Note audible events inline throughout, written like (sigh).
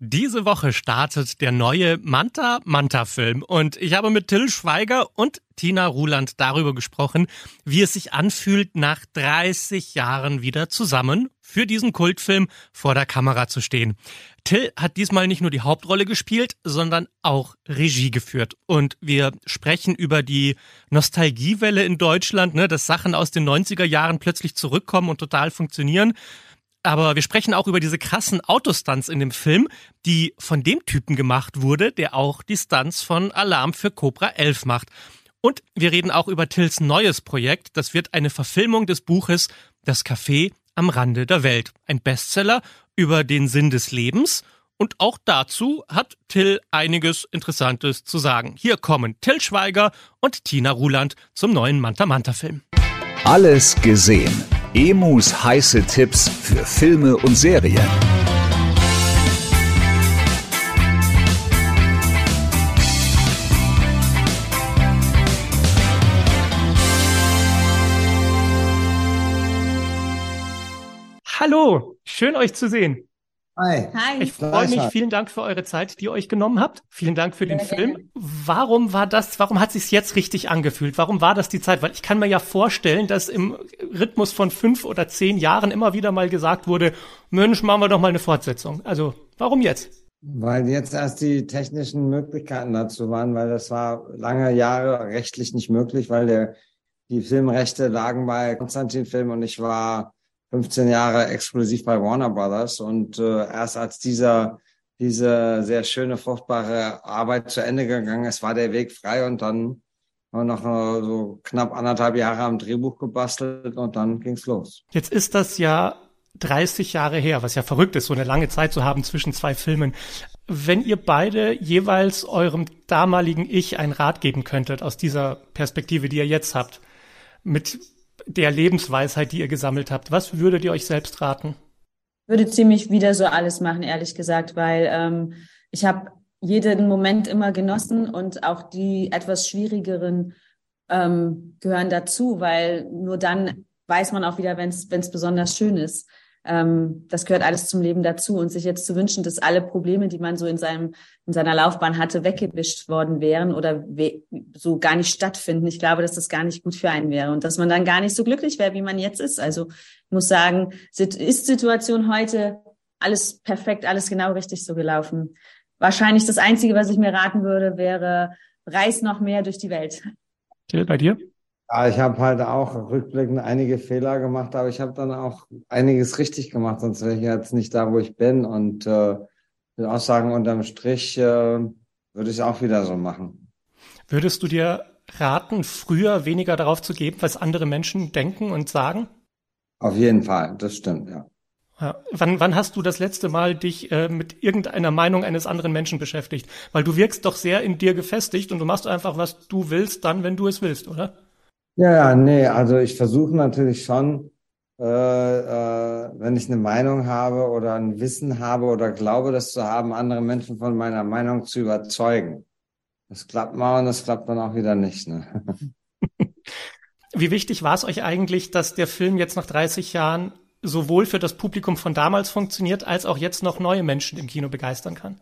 Diese Woche startet der neue Manta Manta Film und ich habe mit Till Schweiger und Tina Ruland darüber gesprochen, wie es sich anfühlt, nach 30 Jahren wieder zusammen für diesen Kultfilm vor der Kamera zu stehen. Till hat diesmal nicht nur die Hauptrolle gespielt, sondern auch Regie geführt. Und wir sprechen über die Nostalgiewelle in Deutschland, ne, dass Sachen aus den 90er Jahren plötzlich zurückkommen und total funktionieren. Aber wir sprechen auch über diese krassen Autostunts in dem Film, die von dem Typen gemacht wurde, der auch die Stunts von Alarm für Cobra 11 macht. Und wir reden auch über Tills neues Projekt. Das wird eine Verfilmung des Buches Das Café am Rande der Welt. Ein Bestseller über den Sinn des Lebens. Und auch dazu hat Till einiges Interessantes zu sagen. Hier kommen Till Schweiger und Tina Ruland zum neuen Manta Manta Film. Alles gesehen. Emus heiße Tipps für Filme und Serien. Hallo, schön euch zu sehen. Hi. Hi. Ich freue mich. Vielen Dank für eure Zeit, die ihr euch genommen habt. Vielen Dank für den Sehr Film. gerne. Warum war das, warum hat sich's jetzt richtig angefühlt? Warum war das die Zeit? Weil ich kann mir ja vorstellen, dass im Rhythmus von fünf oder zehn Jahren immer wieder mal gesagt wurde, Mensch, machen wir doch mal eine Fortsetzung. Also, warum jetzt? Weil jetzt erst die technischen Möglichkeiten dazu waren, weil das war lange Jahre rechtlich nicht möglich, weil der, die Filmrechte lagen bei Konstantin Film und ich war 15 Jahre exklusiv bei Warner Brothers und äh, erst als dieser diese sehr schöne, fruchtbare Arbeit zu Ende gegangen ist, war der Weg frei und dann haben noch so knapp anderthalb Jahre am Drehbuch gebastelt und dann ging's los. Jetzt ist das ja 30 Jahre her, was ja verrückt ist, so eine lange Zeit zu haben zwischen zwei Filmen. Wenn ihr beide jeweils eurem damaligen Ich einen Rat geben könntet aus dieser Perspektive, die ihr jetzt habt, mit der Lebensweisheit, die ihr gesammelt habt, was würdet ihr euch selbst raten? würde ziemlich wieder so alles machen, ehrlich gesagt, weil ähm, ich habe jeden Moment immer genossen und auch die etwas schwierigeren ähm, gehören dazu, weil nur dann weiß man auch wieder, wenn es besonders schön ist. Ähm, das gehört alles zum Leben dazu und sich jetzt zu wünschen, dass alle Probleme, die man so in seinem in seiner Laufbahn hatte, weggewischt worden wären oder we so gar nicht stattfinden. Ich glaube, dass das gar nicht gut für einen wäre und dass man dann gar nicht so glücklich wäre, wie man jetzt ist. Also muss sagen, ist Situation heute alles perfekt, alles genau richtig so gelaufen. Wahrscheinlich das Einzige, was ich mir raten würde, wäre, reis noch mehr durch die Welt. Till, bei dir? Ja, ich habe halt auch rückblickend einige Fehler gemacht, aber ich habe dann auch einiges richtig gemacht, sonst wäre ich jetzt nicht da, wo ich bin. Und äh, will auch sagen, unterm Strich äh, würde ich es auch wieder so machen. Würdest du dir raten, früher weniger darauf zu geben, was andere Menschen denken und sagen? Auf jeden Fall, das stimmt, ja. Ja. Wann, wann hast du das letzte Mal dich äh, mit irgendeiner Meinung eines anderen Menschen beschäftigt? Weil du wirkst doch sehr in dir gefestigt und du machst einfach, was du willst, dann, wenn du es willst, oder? Ja, ja, nee, also ich versuche natürlich schon, äh, äh, wenn ich eine Meinung habe oder ein Wissen habe oder glaube, das zu haben, andere Menschen von meiner Meinung zu überzeugen. Das klappt mal und das klappt dann auch wieder nicht. Ne? (laughs) Wie wichtig war es euch eigentlich, dass der Film jetzt nach 30 Jahren sowohl für das Publikum von damals funktioniert, als auch jetzt noch neue Menschen im Kino begeistern kann?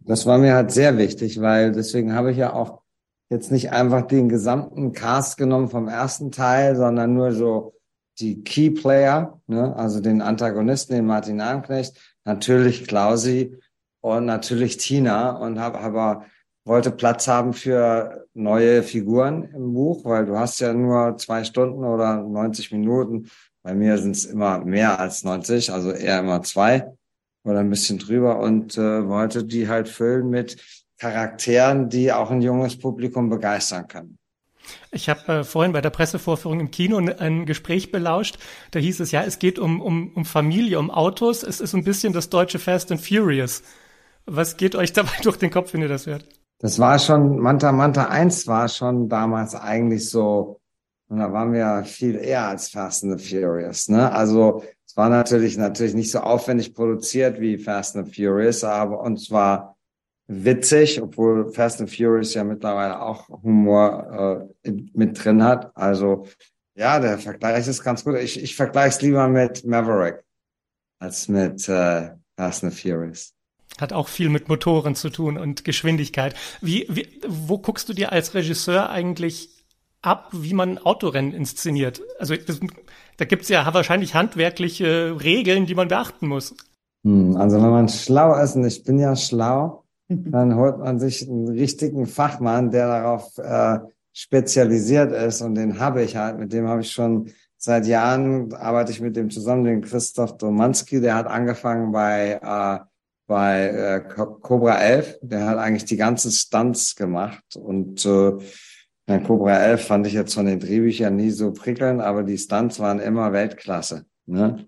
Das war mir halt sehr wichtig, weil deswegen habe ich ja auch jetzt nicht einfach den gesamten Cast genommen vom ersten Teil, sondern nur so die Key Player, ne? also den Antagonisten, den Martin Arnknecht, natürlich Klausi und natürlich Tina und habe aber wollte Platz haben für neue Figuren im Buch, weil du hast ja nur zwei Stunden oder 90 Minuten. Bei mir sind es immer mehr als 90, also eher immer zwei oder ein bisschen drüber und äh, wollte die halt füllen mit Charakteren, die auch ein junges Publikum begeistern können. Ich habe äh, vorhin bei der Pressevorführung im Kino ein, Gespräch belauscht. Da hieß es ja, es geht um, um, um Familie, um Autos. Es ist ein bisschen das deutsche Fast and Furious. Was geht euch (laughs) dabei durch den Kopf, wenn ihr das hört? Das war schon, Manta Manta 1 war schon damals eigentlich so, und da waren wir ja viel eher als Fast and the Furious. Ne? Also es war natürlich natürlich nicht so aufwendig produziert wie Fast and Furious, aber und zwar witzig, obwohl Fast and Furious ja mittlerweile auch Humor äh, mit drin hat. Also ja, der Vergleich ist ganz gut. Ich, ich vergleiche es lieber mit Maverick als mit äh, Fast and Furious. Hat auch viel mit Motoren zu tun und Geschwindigkeit. Wie, wie, wo guckst du dir als Regisseur eigentlich ab, wie man Autorennen inszeniert? Also das, da gibt's ja wahrscheinlich handwerkliche Regeln, die man beachten muss. Hm, also wenn man schlau ist, und ich bin ja schlau, dann holt man sich einen richtigen Fachmann, der darauf äh, spezialisiert ist. Und den habe ich halt, mit dem habe ich schon seit Jahren, arbeite ich mit dem zusammen, den Christoph Domanski, der hat angefangen bei, äh, bei äh, Cobra 11, der hat eigentlich die ganzen Stunts gemacht. Und äh, ja, Cobra 11 fand ich jetzt von den Drehbüchern nie so prickelnd, aber die Stunts waren immer Weltklasse. Ne?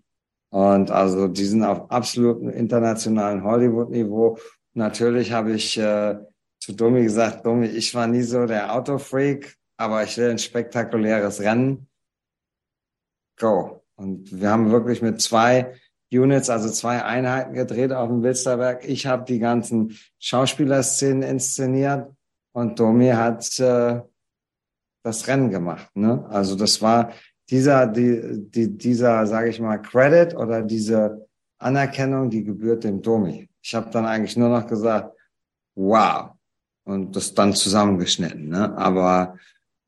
Und also die sind auf absolutem internationalen Hollywood-Niveau Natürlich habe ich äh, zu Domi gesagt, Domi, ich war nie so der Autofreak, aber ich will ein spektakuläres Rennen. Go. Und wir haben wirklich mit zwei Units, also zwei Einheiten gedreht auf dem Wilsterberg. Ich habe die ganzen Schauspielerszenen inszeniert und Domi hat äh, das Rennen gemacht. Ne? Also das war dieser, die, die, dieser, sage ich mal, Credit oder diese Anerkennung, die gebührt dem Domi. Ich habe dann eigentlich nur noch gesagt, wow. Und das dann zusammengeschnitten. Ne? Aber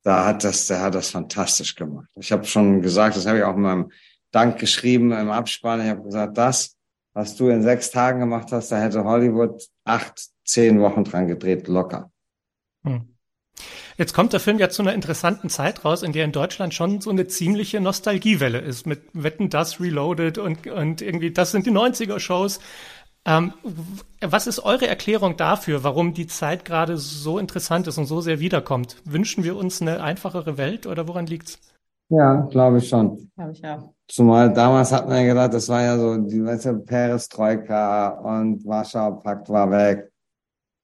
da hat das, der hat das fantastisch gemacht. Ich habe schon gesagt, das habe ich auch in meinem Dank geschrieben im Abspann. Ich habe gesagt, das, was du in sechs Tagen gemacht hast, da hätte Hollywood acht, zehn Wochen dran gedreht, locker. Hm. Jetzt kommt der Film ja zu einer interessanten Zeit raus, in der in Deutschland schon so eine ziemliche Nostalgiewelle ist mit Wetten das Reloaded und, und irgendwie, das sind die 90er Shows. Ähm, was ist eure Erklärung dafür, warum die Zeit gerade so interessant ist und so sehr wiederkommt? Wünschen wir uns eine einfachere Welt oder woran liegt's? Ja, glaube ich schon. Glaube ich auch. Zumal damals hat man ja gedacht, das war ja so, die weißt du, Perestroika und Warschauer Pakt war weg.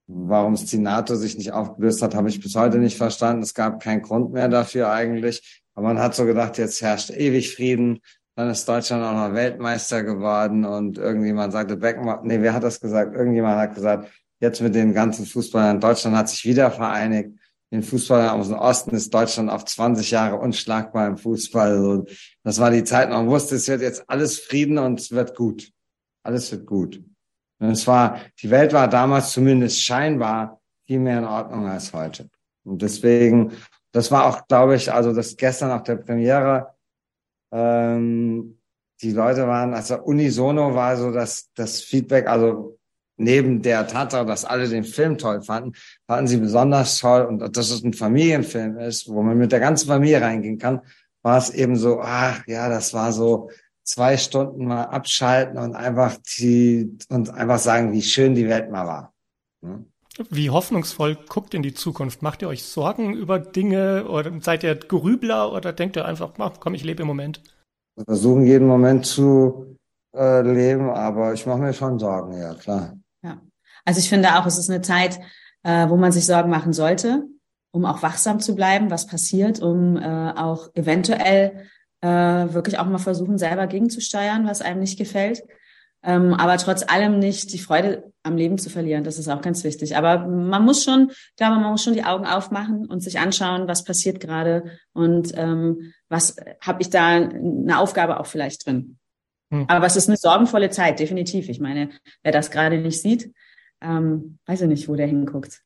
Warum es die NATO sich nicht aufgelöst hat, habe ich bis heute nicht verstanden. Es gab keinen Grund mehr dafür eigentlich. Aber man hat so gedacht, jetzt herrscht ewig Frieden. Dann ist Deutschland auch noch Weltmeister geworden und irgendjemand sagte, Beckenbauer, nee, wer hat das gesagt? Irgendjemand hat gesagt, jetzt mit den ganzen Fußballern, Deutschland hat sich wieder vereinigt. Den Fußballern aus dem Osten ist Deutschland auf 20 Jahre unschlagbar im Fußball. Das war die Zeit, man wusste, es wird jetzt alles Frieden und es wird gut. Alles wird gut. Und es war, die Welt war damals zumindest scheinbar viel mehr in Ordnung als heute. Und deswegen, das war auch, glaube ich, also das gestern auf der Premiere, ähm, die Leute waren, also unisono war so das, das Feedback, also neben der Tatsache, dass alle den Film toll fanden, fanden sie besonders toll und dass es ein Familienfilm ist, wo man mit der ganzen Familie reingehen kann, war es eben so, ach ja, das war so zwei Stunden mal abschalten und einfach die und einfach sagen, wie schön die Welt mal war. Ne? Wie hoffnungsvoll guckt in die Zukunft? Macht ihr euch Sorgen über Dinge oder seid ihr Grübler oder denkt ihr einfach, komm, ich lebe im Moment? Wir versuchen jeden Moment zu äh, leben, aber ich mache mir schon Sorgen, ja klar. Ja, also ich finde auch, es ist eine Zeit, äh, wo man sich Sorgen machen sollte, um auch wachsam zu bleiben, was passiert, um äh, auch eventuell äh, wirklich auch mal versuchen, selber gegenzusteuern, was einem nicht gefällt. Ähm, aber trotz allem nicht die Freude am Leben zu verlieren, das ist auch ganz wichtig. Aber man muss schon, ich glaube, man muss schon die Augen aufmachen und sich anschauen, was passiert gerade und ähm, was habe ich da eine Aufgabe auch vielleicht drin. Hm. Aber es ist eine sorgenvolle Zeit, definitiv. Ich meine, wer das gerade nicht sieht, ähm, weiß ich nicht, wo der hinguckt.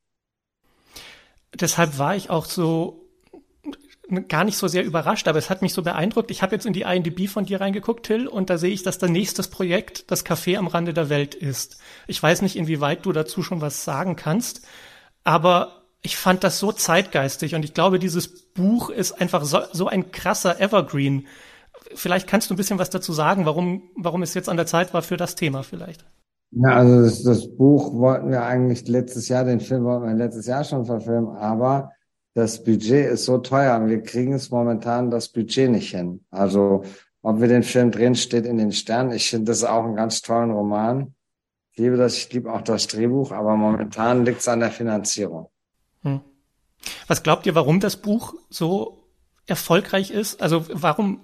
Deshalb war ich auch so gar nicht so sehr überrascht, aber es hat mich so beeindruckt. Ich habe jetzt in die IMDb von dir reingeguckt, Till, und da sehe ich, dass dein nächstes Projekt das Café am Rande der Welt ist. Ich weiß nicht, inwieweit du dazu schon was sagen kannst, aber ich fand das so zeitgeistig und ich glaube, dieses Buch ist einfach so, so ein krasser Evergreen. Vielleicht kannst du ein bisschen was dazu sagen, warum, warum es jetzt an der Zeit war für das Thema vielleicht. Ja, also das, das Buch wollten wir eigentlich letztes Jahr, den Film wollten wir letztes Jahr schon verfilmen, aber das Budget ist so teuer und wir kriegen es momentan das Budget nicht hin. Also ob wir den Film drehen, steht in den Sternen. Ich finde das auch einen ganz tollen Roman. Ich liebe das, ich liebe auch das Drehbuch, aber momentan liegt es an der Finanzierung. Hm. Was glaubt ihr, warum das Buch so erfolgreich ist? Also warum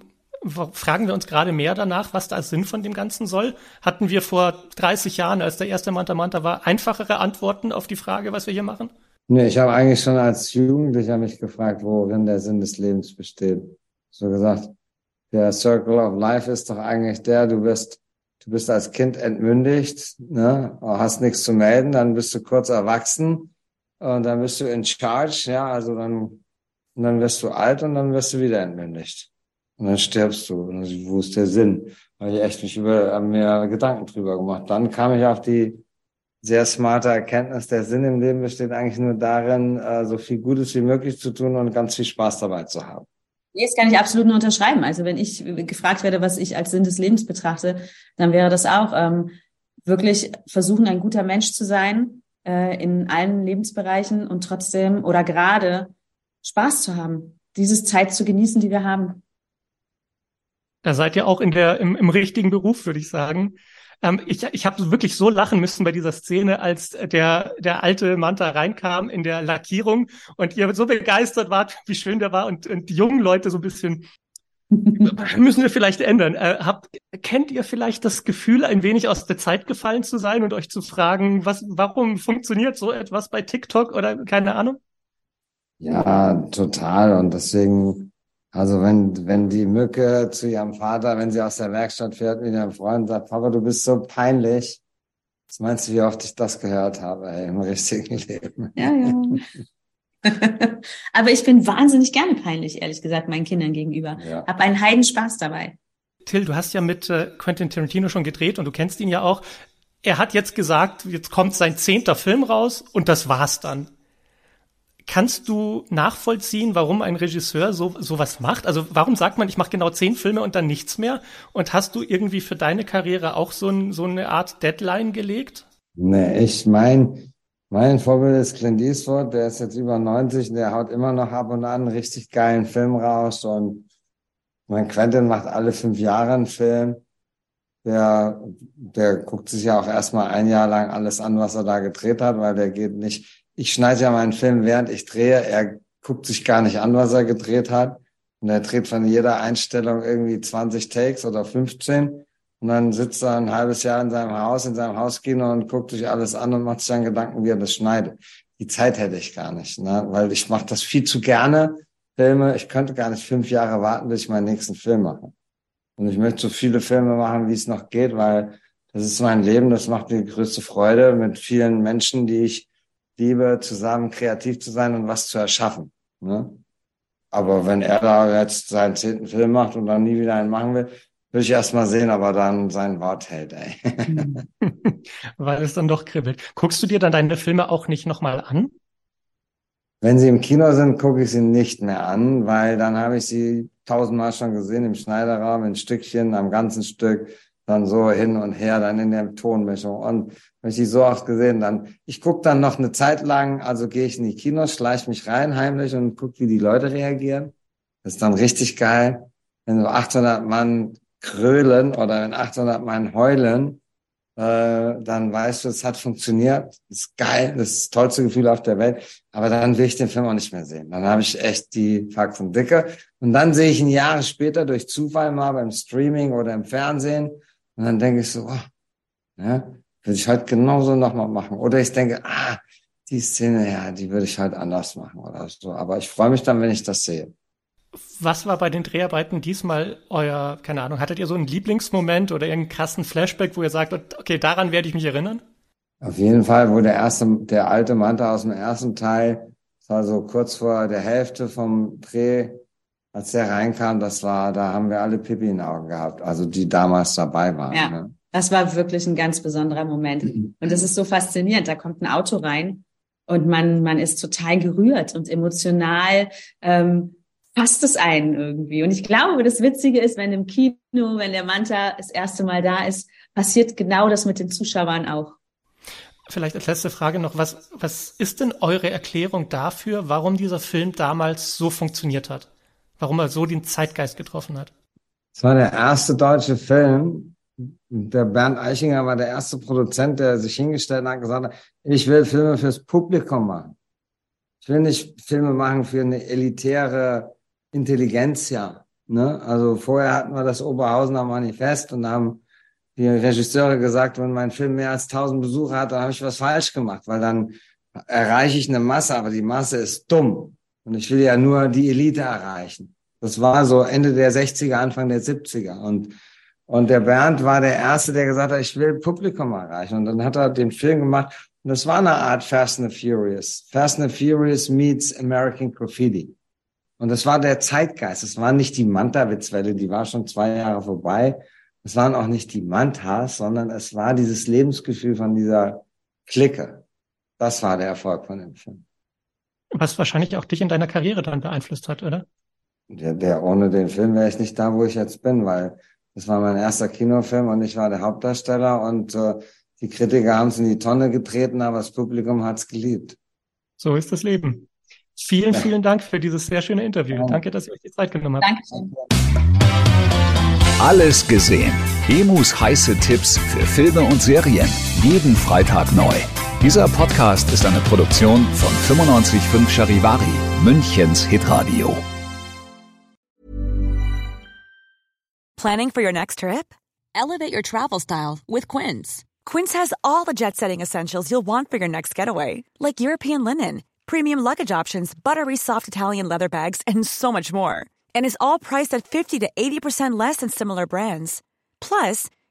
fragen wir uns gerade mehr danach, was da Sinn von dem Ganzen soll? Hatten wir vor 30 Jahren, als der erste Manta Manta war, einfachere Antworten auf die Frage, was wir hier machen? Nee, ich habe eigentlich schon als Jugendlicher mich gefragt, worin der Sinn des Lebens besteht. So gesagt, der Circle of Life ist doch eigentlich der, du bist, du bist als Kind entmündigt, ne, hast nichts zu melden, dann bist du kurz erwachsen und dann bist du in charge, ja, also dann, und dann wirst du alt und dann wirst du wieder entmündigt. Und dann stirbst du. Und wo ist der Sinn? Weil ich echt mich über, mir Gedanken drüber gemacht. Dann kam ich auf die sehr smarte Erkenntnis, der Sinn im Leben besteht eigentlich nur darin, äh, so viel Gutes wie möglich zu tun und ganz viel Spaß dabei zu haben. Nee, das kann ich absolut nur unterschreiben. Also wenn ich gefragt werde, was ich als Sinn des Lebens betrachte, dann wäre das auch ähm, wirklich versuchen, ein guter Mensch zu sein äh, in allen Lebensbereichen und trotzdem oder gerade Spaß zu haben, dieses Zeit zu genießen, die wir haben. Da seid ihr auch in der im, im richtigen Beruf, würde ich sagen. Ähm, ich ich habe wirklich so lachen müssen bei dieser Szene, als der, der alte Manta reinkam in der Lackierung und ihr so begeistert wart, wie schön der war und, und die jungen Leute so ein bisschen müssen wir vielleicht ändern. Äh, habt, kennt ihr vielleicht das Gefühl, ein wenig aus der Zeit gefallen zu sein und euch zu fragen, was, warum funktioniert so etwas bei TikTok oder keine Ahnung? Ja, total. Und deswegen also wenn, wenn die Mücke zu ihrem Vater, wenn sie aus der Werkstatt fährt mit ihrem Freund sagt, Papa, du bist so peinlich. Was meinst du, wie oft ich das gehört habe ey, im richtigen Leben? Ja, ja. (laughs) Aber ich bin wahnsinnig gerne peinlich, ehrlich gesagt, meinen Kindern gegenüber. Ja. Hab einen Heidenspaß dabei. Till, du hast ja mit äh, Quentin Tarantino schon gedreht und du kennst ihn ja auch. Er hat jetzt gesagt, jetzt kommt sein zehnter Film raus und das war's dann. Kannst du nachvollziehen, warum ein Regisseur so sowas macht? Also warum sagt man, ich mache genau zehn Filme und dann nichts mehr? Und hast du irgendwie für deine Karriere auch so, ein, so eine Art Deadline gelegt? Nee, ich mein, mein Vorbild ist Clint Eastwood, der ist jetzt über 90 und der haut immer noch ab und an einen richtig geilen Film raus. Und mein Quentin macht alle fünf Jahre einen Film. Der, der guckt sich ja auch erstmal ein Jahr lang alles an, was er da gedreht hat, weil der geht nicht ich schneide ja meinen Film, während ich drehe. Er guckt sich gar nicht an, was er gedreht hat. Und er dreht von jeder Einstellung irgendwie 20 Takes oder 15. Und dann sitzt er ein halbes Jahr in seinem Haus, in seinem Hauskino und guckt sich alles an und macht sich dann Gedanken, wie er das schneidet. Die Zeit hätte ich gar nicht, ne? weil ich mache das viel zu gerne, Filme. Ich könnte gar nicht fünf Jahre warten, bis ich meinen nächsten Film mache. Und ich möchte so viele Filme machen, wie es noch geht, weil das ist mein Leben, das macht mir die größte Freude mit vielen Menschen, die ich liebe, zusammen kreativ zu sein und was zu erschaffen. Ne? Aber wenn er da jetzt seinen zehnten Film macht und dann nie wieder einen machen will, will ich erst mal sehen, aber dann sein Wort hält, ey. (laughs) Weil es dann doch kribbelt. Guckst du dir dann deine Filme auch nicht nochmal an? Wenn sie im Kino sind, gucke ich sie nicht mehr an, weil dann habe ich sie tausendmal schon gesehen im Schneiderraum, in Stückchen, am ganzen Stück dann so hin und her, dann in der Tonmischung. Und habe ich die so oft gesehen, dann, ich gucke dann noch eine Zeit lang, also gehe ich in die Kinos, schleiche mich rein heimlich und gucke, wie die Leute reagieren. Das ist dann richtig geil. Wenn so 800 Mann krölen oder wenn 800 Mann heulen, äh, dann weißt du, es hat funktioniert. Ist geil, das ist das tollste Gefühl auf der Welt. Aber dann will ich den Film auch nicht mehr sehen. Dann habe ich echt die Faxen dicke. Und dann sehe ich ihn Jahre später durch Zufall mal beim Streaming oder im Fernsehen und dann denke ich so, oh, ja, würde ich halt genauso nochmal machen. Oder ich denke, ah, die Szene, ja, die würde ich halt anders machen oder so. Aber ich freue mich dann, wenn ich das sehe. Was war bei den Dreharbeiten diesmal euer, keine Ahnung, hattet ihr so einen Lieblingsmoment oder irgendeinen krassen Flashback, wo ihr sagt, okay, daran werde ich mich erinnern? Auf jeden Fall, wo der erste, der alte Manta aus dem ersten Teil, das war so kurz vor der Hälfte vom Dreh, als der reinkam, das war, da haben wir alle Pipi in den Augen gehabt, also die damals dabei waren. Ja, ne? das war wirklich ein ganz besonderer Moment. Und das ist so faszinierend. Da kommt ein Auto rein und man, man ist total gerührt und emotional ähm, fasst es einen irgendwie. Und ich glaube, das Witzige ist, wenn im Kino, wenn der Manta das erste Mal da ist, passiert genau das mit den Zuschauern auch. Vielleicht als letzte Frage noch, was, was ist denn eure Erklärung dafür, warum dieser Film damals so funktioniert hat? Warum er so den Zeitgeist getroffen hat? Es war der erste deutsche Film. Der Bernd Eichinger war der erste Produzent, der sich hingestellt hat und gesagt hat, ich will Filme fürs Publikum machen. Ich will nicht Filme machen für eine elitäre Intelligenzia. Ne? Also vorher hatten wir das Oberhausener Manifest und haben die Regisseure gesagt, wenn mein Film mehr als 1000 Besucher hat, dann habe ich was falsch gemacht, weil dann erreiche ich eine Masse, aber die Masse ist dumm. Und ich will ja nur die Elite erreichen. Das war so Ende der 60er, Anfang der 70er. Und, und der Bernd war der Erste, der gesagt hat, ich will Publikum erreichen. Und dann hat er den Film gemacht. Und das war eine Art Fast and Furious. Fast and Furious meets American Graffiti. Und das war der Zeitgeist. Es war nicht die Manta-Witzwelle, die war schon zwei Jahre vorbei. Es waren auch nicht die Mantas, sondern es war dieses Lebensgefühl von dieser Clique. Das war der Erfolg von dem Film. Was wahrscheinlich auch dich in deiner Karriere dann beeinflusst hat, oder? Der, der ohne den Film wäre ich nicht da, wo ich jetzt bin, weil das war mein erster Kinofilm und ich war der Hauptdarsteller und äh, die Kritiker haben es in die Tonne getreten, aber das Publikum hat es geliebt. So ist das Leben. Vielen, ja. vielen Dank für dieses sehr schöne Interview. Ja. Danke, dass ihr euch die Zeit genommen habt. Dankeschön. Alles gesehen. Emus heiße Tipps für Filme und Serien. Jeden Freitag neu. Dieser Podcast ist eine Produktion von 955 Charivari, Münchens Hitradio. Planning for your next trip? Elevate your travel style with Quince. Quince has all the jet setting essentials you'll want for your next getaway, like European linen, premium luggage options, buttery soft Italian leather bags, and so much more. and is all priced at 50 to 80% less than similar brands. Plus,